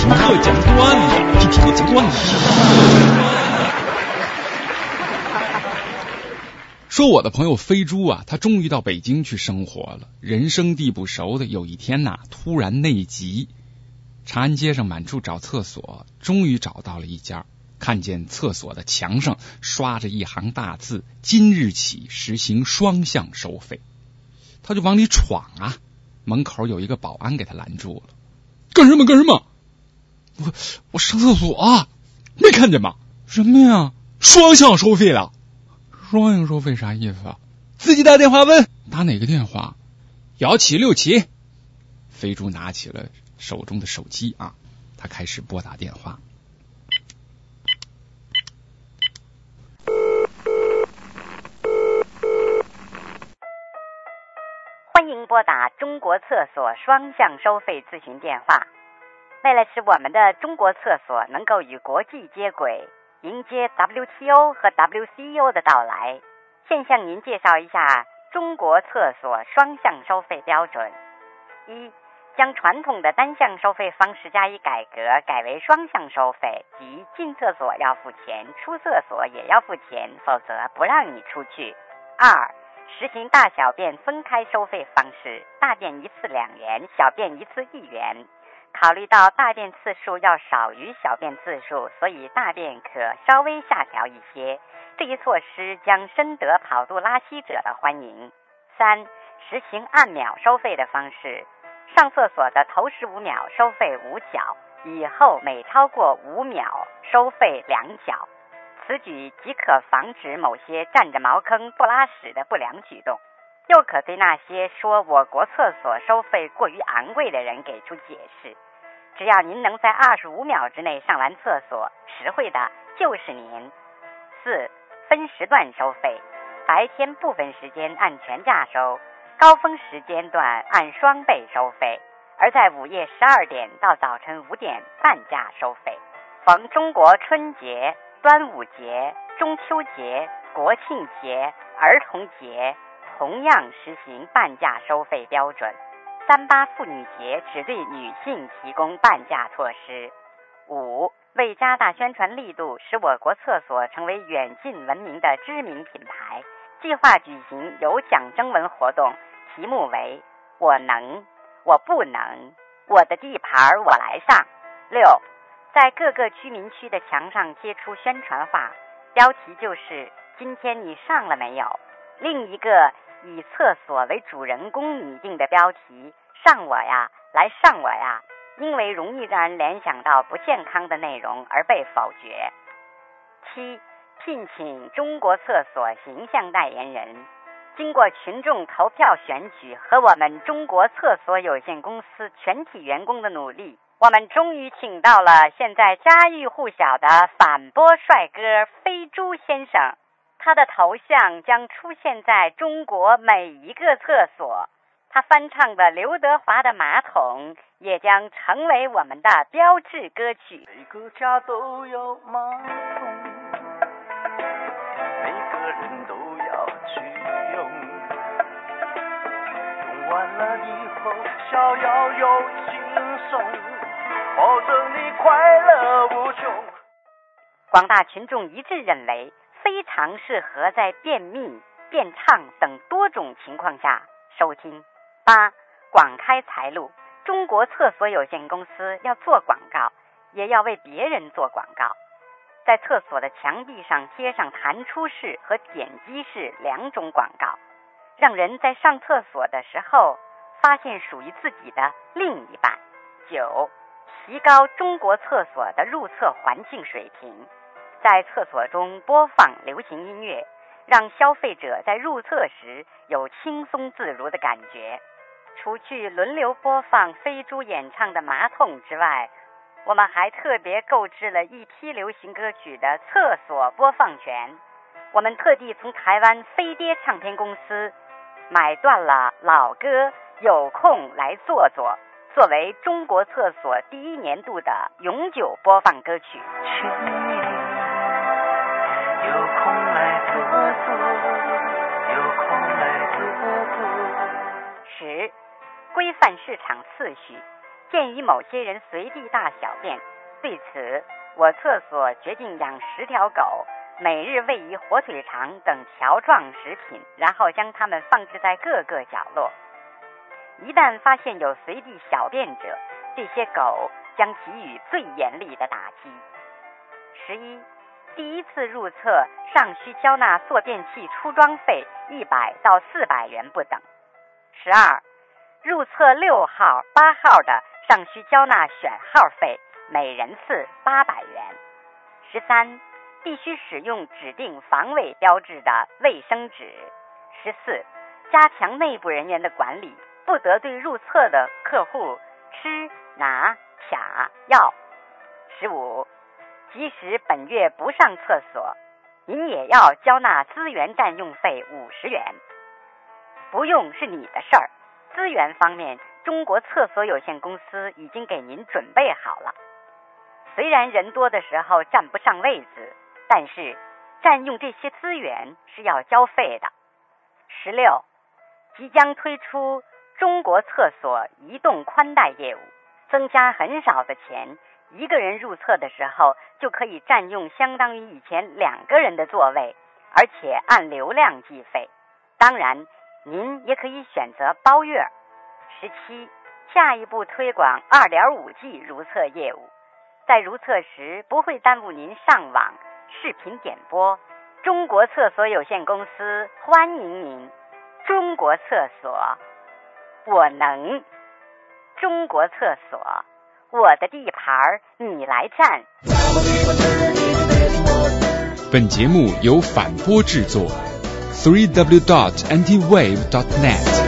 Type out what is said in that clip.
听我讲段子，听我讲段子。说我的朋友飞猪啊，他终于到北京去生活了。人生地不熟的，有一天呐，突然内急，长安街上满处找厕所，终于找到了一家。看见厕所的墙上刷着一行大字：“今日起实行双向收费。”他就往里闯啊，门口有一个保安给他拦住了：“干什么？干什么？我我上厕所啊，没看见吗？什么呀？双向收费了？双向收费啥意思啊？自己打电话问，打哪个电话？幺七六七。”飞猪拿起了手中的手机啊，他开始拨打电话。欢迎拨打中国厕所双向收费咨询电话。为了使我们的中国厕所能够与国际接轨，迎接 WTO 和 WCO 的到来，现向您介绍一下中国厕所双向收费标准：一、将传统的单向收费方式加以改革，改为双向收费，即进厕所要付钱，出厕所也要付钱，否则不让你出去。二、实行大小便分开收费方式，大便一次两元，小便一次一元。考虑到大便次数要少于小便次数，所以大便可稍微下调一些。这一措施将深得跑肚拉稀者的欢迎。三、实行按秒收费的方式，上厕所的头十五秒收费五角，以后每超过五秒收费两角。此举即可防止某些占着茅坑不拉屎的不良举动，又可对那些说我国厕所收费过于昂贵的人给出解释。只要您能在二十五秒之内上完厕所，实惠的就是您。四、分时段收费，白天部分时间按全价收，高峰时间段按双倍收费，而在午夜十二点到早晨五点半价收费。逢中国春节。端午节、中秋节、国庆节、儿童节同样实行半价收费标准。三八妇女节只对女性提供半价措施。五、为加大宣传力度，使我国厕所成为远近闻名的知名品牌，计划举行有奖征文活动，题目为“我能，我不能，我的地盘我来上”。六。在各个居民区的墙上贴出宣传画，标题就是“今天你上了没有”。另一个以厕所为主人公拟定的标题“上我呀，来上我呀”，因为容易让人联想到不健康的内容而被否决。七，聘请中国厕所形象代言人。经过群众投票选举和我们中国厕所有限公司全体员工的努力。我们终于请到了现在家喻户晓的反播帅哥飞猪先生，他的头像将出现在中国每一个厕所，他翻唱的刘德华的《马桶》也将成为我们的标志歌曲。每个家都有马桶，每个人都要去用，用完了以后逍遥又轻松。保证你快乐无穷。广大群众一致认为，非常适合在便秘、便畅等多种情况下收听。八、广开财路。中国厕所有限公司要做广告，也要为别人做广告。在厕所的墙壁上贴上弹出式和点击式两种广告，让人在上厕所的时候发现属于自己的另一半。九。提高中国厕所的入厕环境水平，在厕所中播放流行音乐，让消费者在入厕时有轻松自如的感觉。除去轮流播放飞猪演唱的《马桶》之外，我们还特别购置了一批流行歌曲的厕所播放权。我们特地从台湾飞碟唱片公司买断了老歌，有空来坐坐。作为中国厕所第一年度的永久播放歌曲。场次序，鉴于某些人随地大小便，对此，我厕所决定养十条狗，每日喂以火腿肠等条状食品，然后将它们放置在各个角落。一旦发现有随地小便者，这些狗将给予最严厉的打击。十一，第一次入厕尚需交纳坐便器出装费一百到四百元不等。十二，入厕六号、八号的尚需交纳选号费，每人次八百元。十三，必须使用指定防伪标志的卫生纸。十四，加强内部人员的管理，不得对入厕的客户吃、拿、卡要。十五，即使本月不上厕所，您也要交纳资源占用费五十元。不用是你的事儿，资源方面，中国厕所有限公司已经给您准备好了。虽然人多的时候占不上位子，但是占用这些资源是要交费的。十六，即将推出中国厕所移动宽带业务，增加很少的钱，一个人入厕的时候就可以占用相当于以前两个人的座位，而且按流量计费。当然。您也可以选择包月。十七，下一步推广二点五 G 如厕业务，在如厕时不会耽误您上网、视频点播。中国厕所有限公司欢迎您。中国厕所，我能。中国厕所，我的地盘你来占。本节目由反播制作。www.antiwave.net.